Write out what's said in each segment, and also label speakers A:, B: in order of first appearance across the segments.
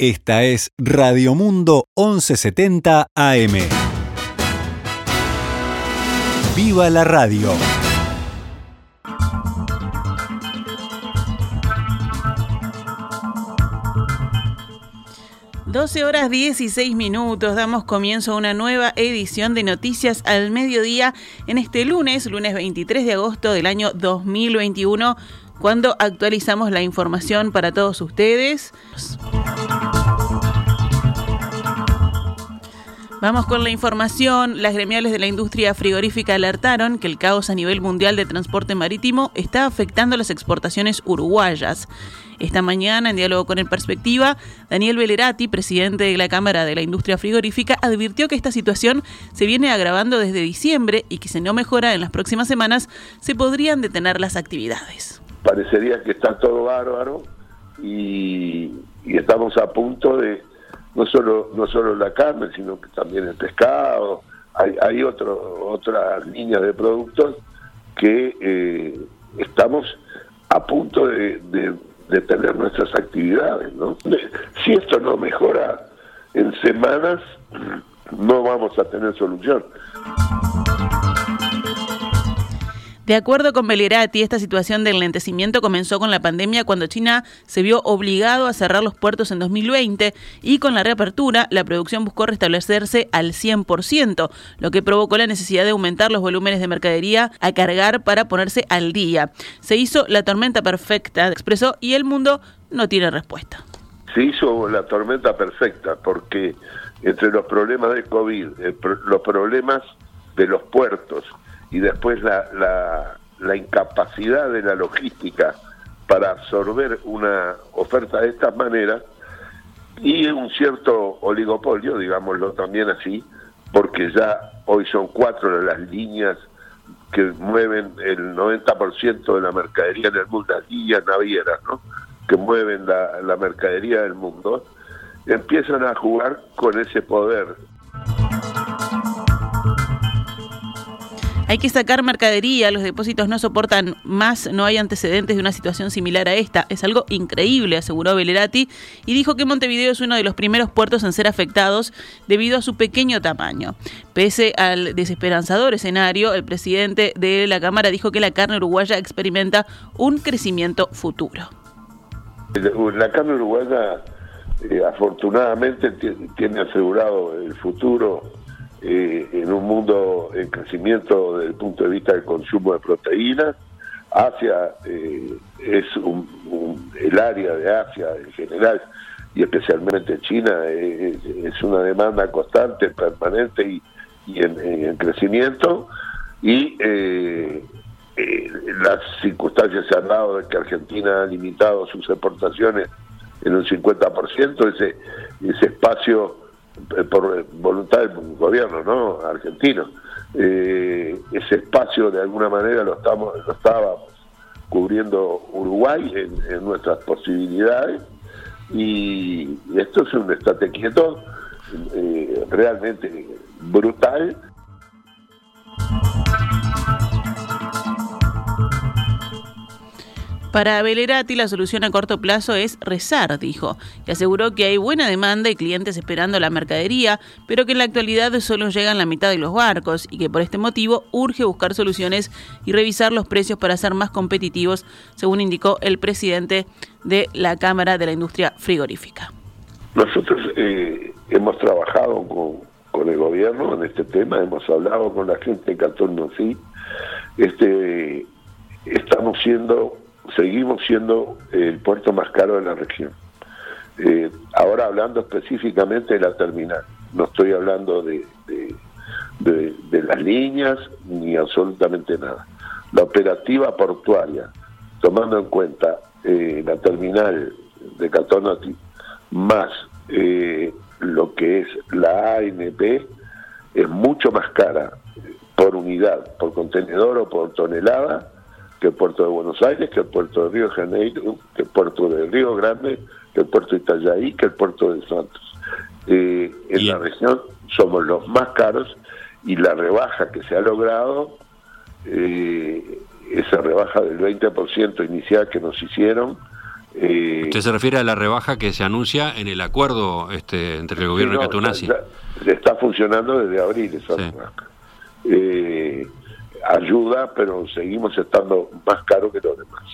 A: Esta es Radio Mundo 1170 AM. ¡Viva la radio!
B: Doce horas 16 minutos, damos comienzo a una nueva edición de Noticias al Mediodía en este lunes, lunes 23 de agosto del año 2021, cuando actualizamos la información para todos ustedes. Vamos con la información. Las gremiales de la industria frigorífica alertaron que el caos a nivel mundial de transporte marítimo está afectando las exportaciones uruguayas. Esta mañana, en diálogo con el Perspectiva, Daniel Velerati, presidente de la Cámara de la Industria Frigorífica, advirtió que esta situación se viene agravando desde diciembre y que si no mejora en las próximas semanas, se podrían detener las actividades.
C: Parecería que está todo bárbaro y, y estamos a punto de no solo no solo la carne, sino que también el pescado. Hay, hay otro, otras líneas de productos que eh, estamos a punto de, de, tener nuestras actividades. ¿no? Si esto no mejora en semanas, no vamos a tener solución.
B: De acuerdo con Belerati, esta situación del lentecimiento comenzó con la pandemia cuando China se vio obligado a cerrar los puertos en 2020 y con la reapertura la producción buscó restablecerse al 100%, lo que provocó la necesidad de aumentar los volúmenes de mercadería a cargar para ponerse al día. Se hizo la tormenta perfecta, expresó, y el mundo no tiene respuesta.
C: Se hizo la tormenta perfecta porque entre los problemas de COVID, los problemas de los puertos, y después la, la, incapacidad de la logística para absorber una oferta de esta manera y un cierto oligopolio, digámoslo también así, porque ya hoy son cuatro las líneas que mueven el 90% de la mercadería en el mundo, las líneas navieras, ¿no? que mueven la, la mercadería del mundo, empiezan a jugar con ese poder
B: Hay que sacar mercadería, los depósitos no soportan más, no hay antecedentes de una situación similar a esta. Es algo increíble, aseguró Velerati, y dijo que Montevideo es uno de los primeros puertos en ser afectados debido a su pequeño tamaño. Pese al desesperanzador escenario, el presidente de la Cámara dijo que la carne uruguaya experimenta un crecimiento futuro.
C: La carne uruguaya eh, afortunadamente tiene asegurado el futuro eh, en un mundo en crecimiento desde el punto de vista del consumo de proteínas. Asia eh, es el área de Asia en general y especialmente China es, una demanda constante, permanente y, en, crecimiento y eh, las circunstancias se han dado de que Argentina ha limitado sus exportaciones en un 50%, ese, ese espacio eh, por voluntad del gobierno no argentino. Eh, ese espacio de alguna manera lo estamos lo estaba cubriendo Uruguay en, nuestras posibilidades. Y, esto es un estate quieto eh, realmente brutal
B: Para Belerati la solución a corto plazo es rezar, dijo, y aseguró que hay buena demanda y clientes esperando la mercadería, pero que en la actualidad solo llegan la mitad de los barcos y que por este motivo urge buscar soluciones y revisar los precios para ser más competitivos, según indicó el presidente de la Cámara de la Industria Frigorífica.
C: Nosotros eh, hemos trabajado con, el gobierno en este tema, hemos hablado con la gente en Cantón Moncí, este, estamos siendo seguimos siendo el puerto más caro de la región. Eh, ahora hablando específicamente de la terminal, no estoy hablando de, de, las líneas ni absolutamente nada. La operativa portuaria, tomando en cuenta eh, la terminal de Catonati más eh, lo que es la ANP, es mucho más cara por unidad, por contenedor o por tonelada que el puerto de Buenos Aires, que el puerto de Río de Janeiro, que el puerto de Río Grande, que el puerto de Itajaí, que el puerto de Santos. Eh, en la región somos los más caros y la rebaja que se ha logrado, eh, esa rebaja del 20% inicial que nos hicieron,
D: Eh, Usted se refiere a la rebaja que se anuncia en el acuerdo este, entre el gobierno y Catunasi.
C: Está funcionando desde abril esa rebaja. Ayuda, pero seguimos estando más caro que los demás.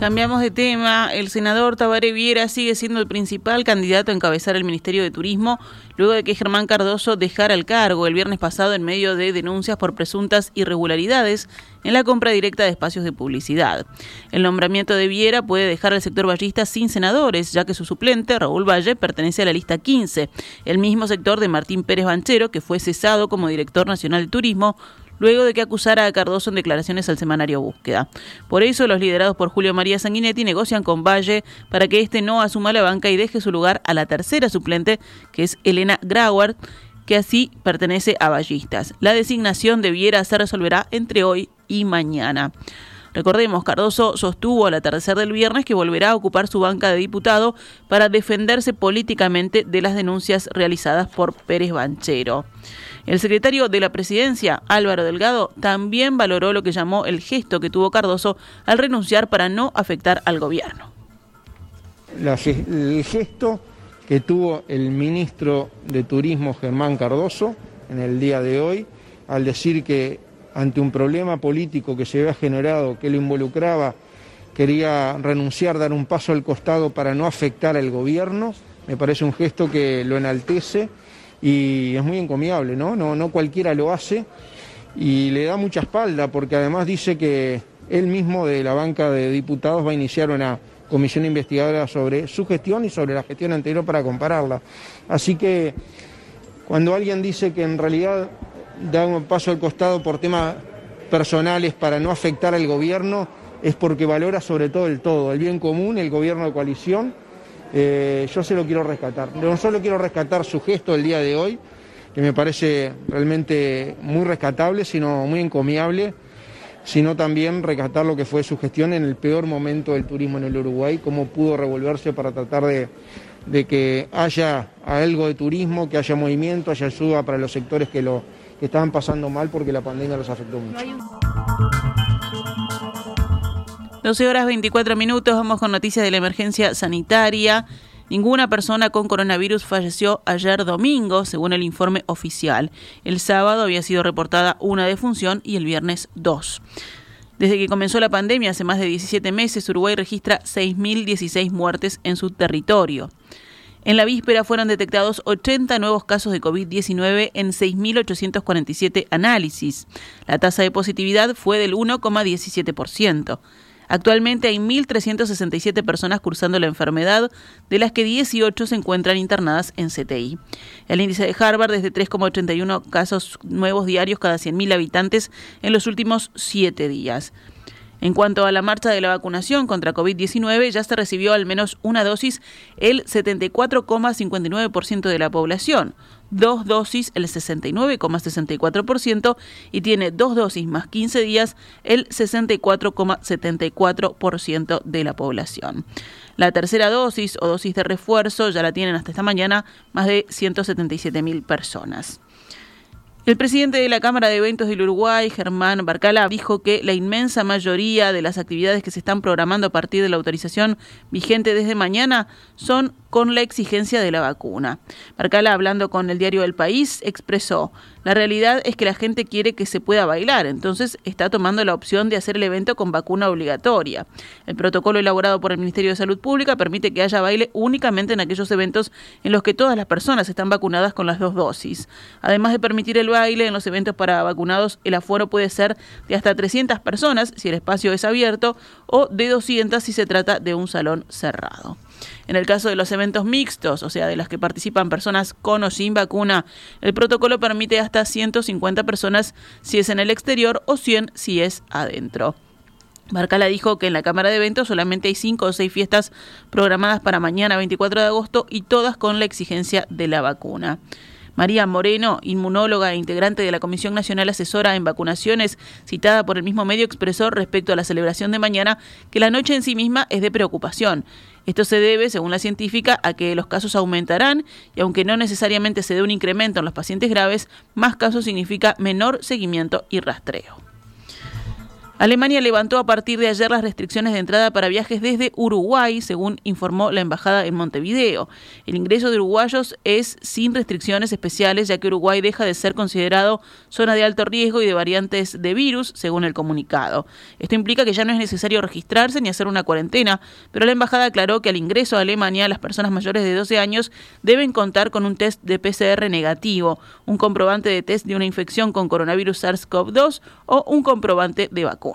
B: Cambiamos de tema. El senador Tabaré Viera sigue siendo el principal candidato a encabezar el Ministerio de Turismo luego de que Germán Cardoso dejara el cargo el viernes pasado en medio de denuncias por presuntas irregularidades en la compra directa de espacios de publicidad. El nombramiento de Viera puede dejar al sector vallista sin senadores, ya que su suplente, Raúl Valle, pertenece a la lista 15, el mismo sector de Martín Pérez Banchero, que fue cesado como director nacional de turismo luego de que acusara a Cardoso en declaraciones al semanario Búsqueda. Por eso, los liderados por Julio María Sanguinetti negocian con Valle para que éste no asuma la banca y deje su lugar a la tercera suplente, que es Elena Grauer, que así pertenece a Ballistas. La designación de Viera se resolverá entre hoy y mañana. Recordemos, Cardoso sostuvo al atardecer del viernes que volverá a ocupar su banca de diputado para defenderse políticamente de las denuncias realizadas por Pérez Banchero. El secretario de la presidencia, Álvaro Delgado, también valoró lo que llamó el gesto que tuvo Cardoso al renunciar para no afectar al gobierno.
E: el gesto que tuvo el ministro de Turismo, Germán Cardoso, en el día de hoy, al decir que ante un problema político que se había generado, que lo involucraba, quería renunciar, dar un paso al costado para no afectar al gobierno, me parece un gesto que lo enaltece y es muy encomiable, ¿no? No, no cualquiera lo hace y le da mucha espalda porque además dice que él mismo de la banca de diputados va a iniciar una comisión investigadora sobre su gestión y sobre la gestión anterior para compararla. Así que cuando alguien dice que en realidad da un paso al costado por temas personales para no afectar al gobierno, es porque valora sobre todo el todo, el bien común, el gobierno de coalición eh, yo se lo quiero rescatar. No solo quiero rescatar su gesto el día de hoy, que me parece realmente muy rescatable, sino muy encomiable, sino también rescatar lo que fue su gestión en el peor momento del turismo en el Uruguay, cómo pudo revolverse para tratar de, de que haya algo de turismo, que haya movimiento, haya ayuda para los sectores que, lo, que estaban pasando mal porque la pandemia los afectó mucho.
B: 12 horas 24 minutos, vamos con noticias de la emergencia sanitaria. Ninguna persona con coronavirus falleció ayer domingo, según el informe oficial. El sábado había sido reportada una defunción y el viernes dos. Desde que comenzó la pandemia hace más de 17 meses, Uruguay registra 6.016 muertes en su territorio. En la víspera fueron detectados 80 nuevos casos de COVID-19 en 6.847 análisis. La tasa de positividad fue del 1,17%. Actualmente hay 1.367 personas cursando la enfermedad, de las que 18 se encuentran internadas en CTI. El índice de Harvard es de 3,81 casos nuevos diarios cada 100.000 habitantes en los últimos siete días. En cuanto a la marcha de la vacunación contra COVID-19, ya se recibió al menos una dosis el 74,59% de la población, dos dosis el 69,64% y tiene dos dosis más 15 días el 64,74% de la población. La tercera dosis o dosis de refuerzo ya la tienen hasta esta mañana más de 177 mil personas. El presidente de la Cámara de Eventos del Uruguay, Germán Barcala, dijo que la inmensa mayoría de las actividades que se están programando a partir de la autorización vigente desde mañana son con la exigencia de la vacuna. Barcala, hablando con el diario El País, expresó, la realidad es que la gente quiere que se pueda bailar, entonces está tomando la opción de hacer el evento con vacuna obligatoria. El protocolo elaborado por el Ministerio de Salud Pública permite que haya baile únicamente en aquellos eventos en los que todas las personas están vacunadas con las dos dosis. Además de permitir el baile en los eventos para vacunados, el aforo puede ser de hasta 300 personas si el espacio es abierto o de 200 si se trata de un salón cerrado. En el caso de los eventos mixtos, o sea, de las que participan personas con o sin vacuna, el protocolo permite hasta 150 personas si es en el exterior o 100 si es adentro. Barcala dijo que en la Cámara de Eventos solamente hay cinco o seis fiestas programadas para mañana 24 de agosto y todas con la exigencia de la vacuna. María Moreno, inmunóloga e integrante de la Comisión Nacional Asesora en Vacunaciones, citada por el mismo medio, expresó respecto a la celebración de mañana que la noche en sí misma es de preocupación. Esto se debe, según la científica, a que los casos aumentarán y aunque no necesariamente se dé un incremento en los pacientes graves, más casos significa menor seguimiento y rastreo. Alemania levantó a partir de ayer las restricciones de entrada para viajes desde Uruguay, según informó la embajada en Montevideo. El ingreso de uruguayos es sin restricciones especiales, ya que Uruguay deja de ser considerado zona de alto riesgo y de variantes de virus, según el comunicado. Esto implica que ya no es necesario registrarse ni hacer una cuarentena, pero la embajada aclaró que al ingreso a Alemania las personas mayores de 12 años deben contar con un test de PCR negativo, un comprobante de test de una infección con coronavirus SARS-CoV-2 o un comprobante de vacuna.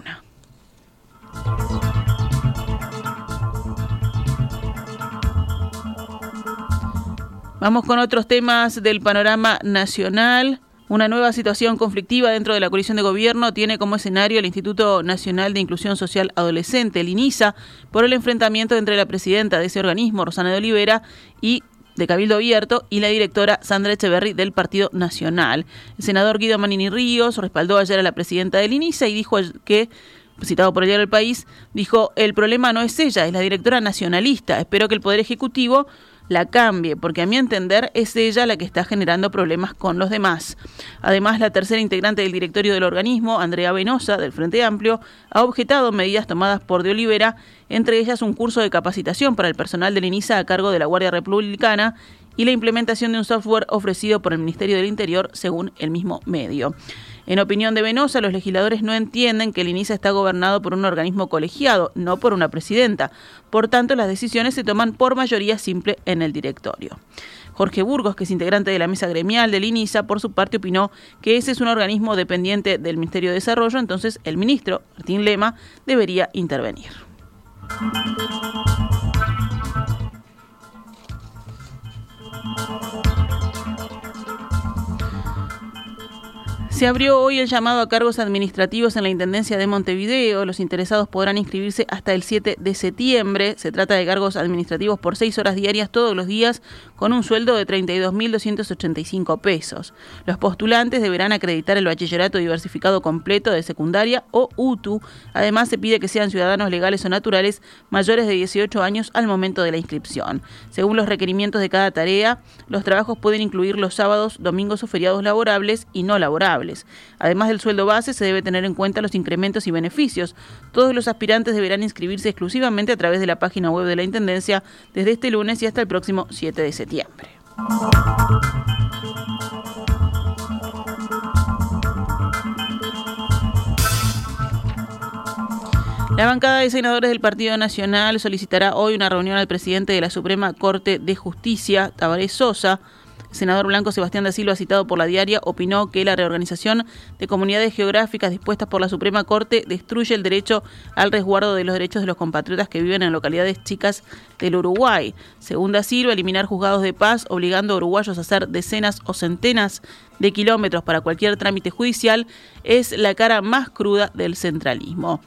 B: Vamos con otros temas del panorama nacional. Una nueva situación conflictiva dentro de la coalición de gobierno tiene como escenario el Instituto Nacional de Inclusión Social Adolescente, el INISA, por el enfrentamiento entre la presidenta de ese organismo, Rosana de Olivera, y de Cabildo Abierto y la directora Sandra Echeverry del Partido Nacional. El senador Guido Manini Ríos respaldó ayer a la presidenta del INISA y dijo que citado por diario El País, dijo, el problema no es ella, es la directora nacionalista. Espero que el Poder Ejecutivo la cambie, porque a mi entender es ella la que está generando problemas con los demás. Además, la tercera integrante del directorio del organismo, Andrea Venosa, del Frente Amplio, ha objetado medidas tomadas por De Olivera, entre ellas un curso de capacitación para el personal del INISA a cargo de la Guardia Republicana y la implementación de un software ofrecido por el Ministerio del Interior, según el mismo medio. En opinión de Venosa, los legisladores no entienden que el INISA está gobernado por un organismo colegiado, no por una presidenta. Por tanto, las decisiones se toman por mayoría simple en el directorio. Jorge Burgos, que es integrante de la mesa gremial del INISA, por su parte opinó que ese es un organismo dependiente del Ministerio de Desarrollo, entonces el ministro, Martín Lema, debería intervenir. Música Se abrió hoy el llamado a cargos administrativos en la Intendencia de Montevideo. Los interesados podrán inscribirse hasta el 7 de septiembre. Se trata de cargos administrativos por seis horas diarias todos los días con un sueldo de 32.285 pesos. Los postulantes deberán acreditar el bachillerato diversificado completo de secundaria o UTU. Además, se pide que sean ciudadanos legales o naturales mayores de 18 años al momento de la inscripción. Según los requerimientos de cada tarea, los trabajos pueden incluir los sábados, domingos o feriados laborables y no laborables. Además del sueldo base, se debe tener en cuenta los incrementos y beneficios. Todos los aspirantes deberán inscribirse exclusivamente a través de la página web de la Intendencia desde este lunes y hasta el próximo 7 de septiembre. La bancada de senadores del Partido Nacional solicitará hoy una reunión al presidente de la Suprema Corte de Justicia, Tabaré Sosa, senador blanco Sebastián da Silva, citado por la diaria, opinó que la reorganización de comunidades geográficas dispuestas por la Suprema Corte destruye el derecho al resguardo de los derechos de los compatriotas que viven en localidades chicas del Uruguay. Según da Silva, eliminar juzgados de paz, obligando a uruguayos a hacer decenas o centenas de kilómetros para cualquier trámite judicial, es la cara más cruda del centralismo.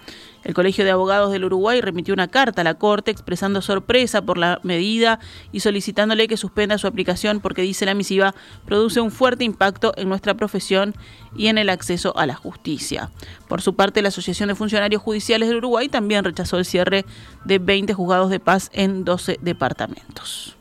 B: El Colegio de Abogados del Uruguay remitió una carta a la Corte expresando sorpresa por la medida y solicitándole que suspenda su aplicación porque, dice la misiva, produce un fuerte impacto en nuestra profesión y en el acceso a la justicia. Por su parte, la Asociación de Funcionarios Judiciales del Uruguay también rechazó el cierre de 20 juzgados de paz en 12 departamentos.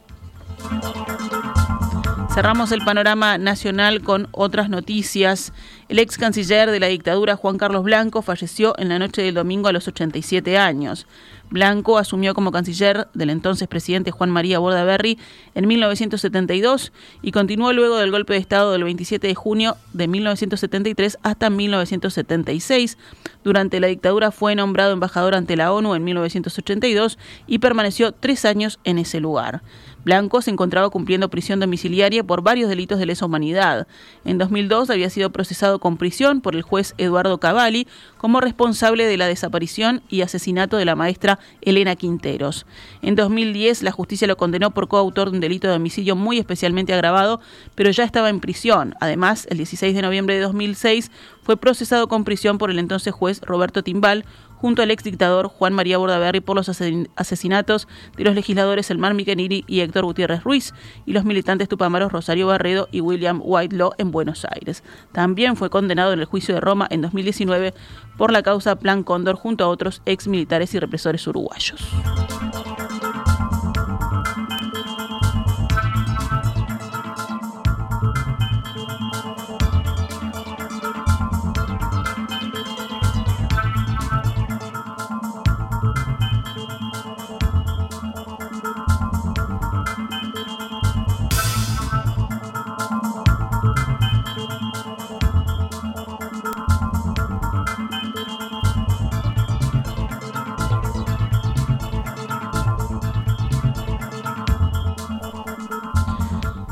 B: Cerramos el panorama nacional con otras noticias. El ex canciller de la dictadura, Juan Carlos Blanco, falleció en la noche del domingo a los 87 años. Blanco asumió como canciller del entonces presidente Juan María Bordaberry en 1972 y continuó luego del golpe de Estado del 27 de junio de 1973 hasta 1976. Durante la dictadura fue nombrado embajador ante la ONU en 1982 y permaneció tres años en ese lugar. Blanco se encontraba cumpliendo prisión domiciliaria por varios delitos de lesa humanidad. En 2002 había sido procesado con prisión por el juez Eduardo Cavalli como responsable de la desaparición y asesinato de la maestra Elena Quinteros. En 2010 la justicia lo condenó por coautor de un delito de homicidio muy especialmente agravado, pero ya estaba en prisión. Además, el 16 de noviembre de 2006 fue procesado con prisión por el entonces juez Roberto Timbal, junto al ex dictador Juan María Bordaberry por los asesinatos de los legisladores Elmar Miqueniri y Héctor Gutiérrez Ruiz y los militantes tupamaros Rosario Barredo y William Whitelaw en Buenos Aires. También fue condenado en el juicio de Roma en 2019 por la causa Plan Cóndor junto a otros ex militares y represores uruguayos.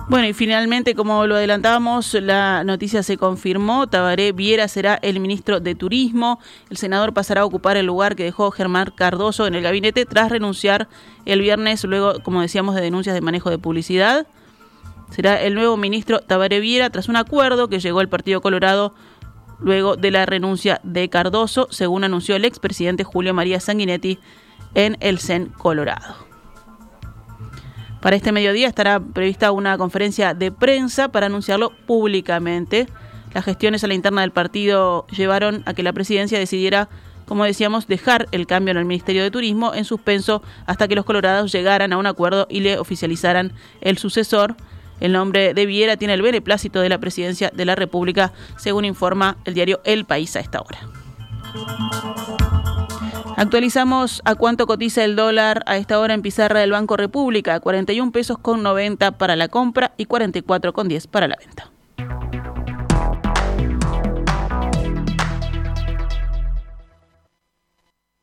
B: Bueno, y finalmente, como lo adelantábamos, la noticia se confirmó. Tabaré Viera será el ministro de Turismo. El senador pasará a ocupar el lugar que dejó Germán Cardoso en el gabinete tras renunciar el viernes, luego, como decíamos, de denuncias de manejo de publicidad. Será el nuevo ministro Tabaré Viera tras un acuerdo que llegó al Partido Colorado luego de la renuncia de Cardoso, según anunció el expresidente Julio María Sanguinetti en el CEN Colorado. Para este mediodía estará prevista una conferencia de prensa para anunciarlo públicamente. Las gestiones a la interna del partido llevaron a que la presidencia decidiera, como decíamos, dejar el cambio en el Ministerio de Turismo en suspenso hasta que los colorados llegaran a un acuerdo y le oficializaran el sucesor. El nombre de Viera tiene el beneplácito de la presidencia de la República, según informa el diario El País a esta hora. Actualizamos a cuánto cotiza el dólar a esta hora en pizarra del Banco República, 41 pesos con 90 para la compra y 44 con 10 para la venta.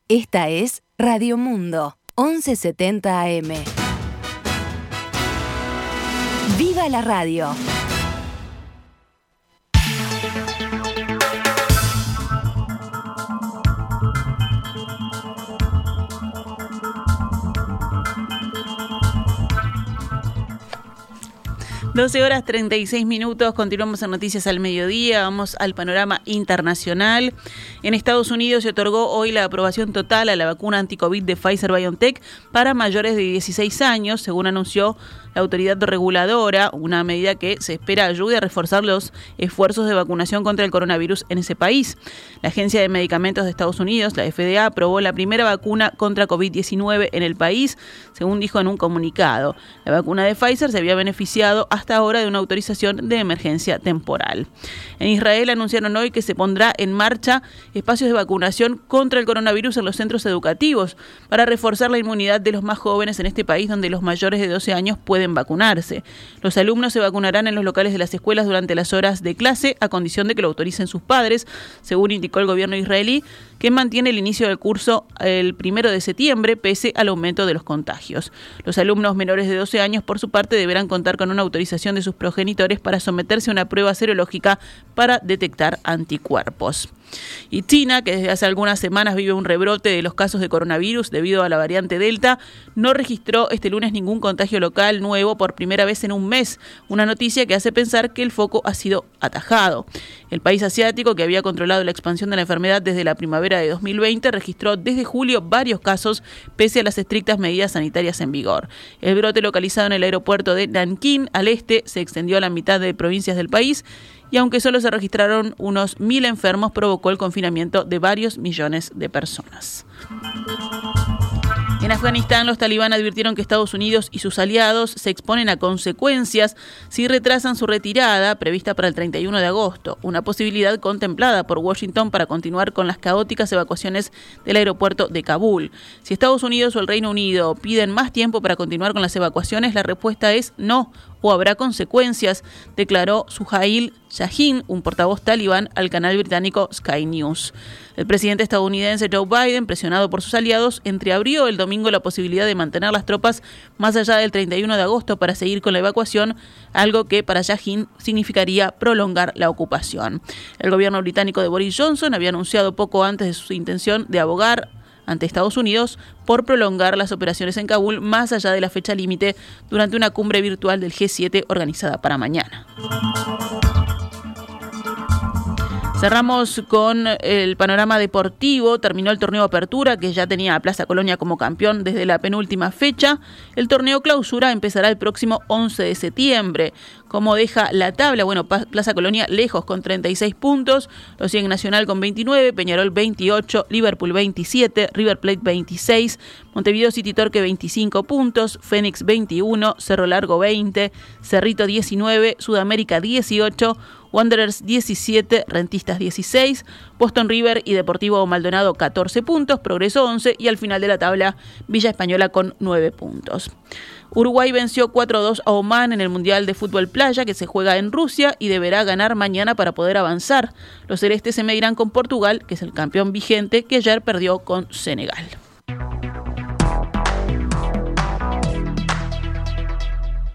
F: Esta es Radio Mundo, 1170 AM. ¡Viva la radio!
B: 12 horas 36 minutos, continuamos en Noticias al Mediodía, vamos al panorama internacional. En Estados Unidos se otorgó hoy la aprobación total a la vacuna anti-COVID de Pfizer BioNTech para mayores de 16 años, según anunció la autoridad reguladora, una medida que se espera ayude a reforzar los esfuerzos de vacunación contra el coronavirus en ese país. La Agencia de Medicamentos de Estados Unidos, la FDA, aprobó la primera vacuna contra COVID-19 en el país, según dijo en un comunicado. La vacuna de Pfizer se había beneficiado hasta ahora de una autorización de emergencia temporal. En Israel anunciaron hoy que se pondrá en marcha espacios de vacunación contra el coronavirus en los centros educativos para reforzar la inmunidad de los más jóvenes en este país donde los mayores de 12 años pueden vacunarse. Los alumnos se vacunarán en los locales de las escuelas durante las horas de clase a condición de que lo autoricen sus padres, según indicó el gobierno israelí, que mantiene el inicio del curso el primero de septiembre pese al aumento de los contagios. Los alumnos menores de 12 años, por su parte, deberán contar con una autorización de sus progenitores para someterse a una prueba serológica para detectar anticuerpos. Y China, que desde hace algunas semanas vive un rebrote de los casos de coronavirus debido a la variante Delta, no registró este lunes ningún contagio local por primera vez en un mes, una noticia que hace pensar que el foco ha sido atajado. El país asiático, que había controlado la expansión de la enfermedad desde la primavera de 2020, registró desde julio varios casos pese a las estrictas medidas sanitarias en vigor. El brote localizado en el aeropuerto de Nanking, al este, se extendió a la mitad de provincias del país y aunque solo se registraron unos mil enfermos, provocó el confinamiento de varios millones de personas. En Afganistán, los talibán advirtieron que Estados Unidos y sus aliados se exponen a consecuencias si retrasan su retirada prevista para el 31 de agosto, una posibilidad contemplada por Washington para continuar con las caóticas evacuaciones del aeropuerto de Kabul. Si Estados Unidos o el Reino Unido piden más tiempo para continuar con las evacuaciones, la respuesta es no o habrá consecuencias, declaró Suhail Shahin, un portavoz talibán, al canal británico Sky News. El presidente estadounidense Joe Biden, presionado por sus aliados, entreabrió el domingo la posibilidad de mantener las tropas más allá del 31 de agosto para seguir con la evacuación, algo que para Shahin significaría prolongar la ocupación. El gobierno británico de Boris Johnson había anunciado poco antes de su intención de abogar ante Estados Unidos por prolongar las operaciones en Kabul más allá de la fecha límite durante una cumbre virtual del G7 organizada para mañana. Cerramos con el panorama deportivo. Terminó el torneo Apertura, que ya tenía a Plaza Colonia como campeón desde la penúltima fecha. El torneo Clausura empezará el próximo 11 de septiembre. Como deja la tabla? Bueno, Plaza Colonia lejos con 36 puntos. Lo siguen Nacional con 29, Peñarol 28, Liverpool 27, River Plate 26, Montevideo City Torque 25 puntos, Fénix 21, Cerro Largo 20, Cerrito 19, Sudamérica 18. Wanderers 17, Rentistas 16, Boston River y Deportivo Maldonado 14 puntos, Progreso 11 y al final de la tabla Villa Española con 9 puntos. Uruguay venció 4-2 a Oman en el Mundial de Fútbol Playa que se juega en Rusia y deberá ganar mañana para poder avanzar. Los celestes se medirán con Portugal, que es el campeón vigente que ayer perdió con Senegal.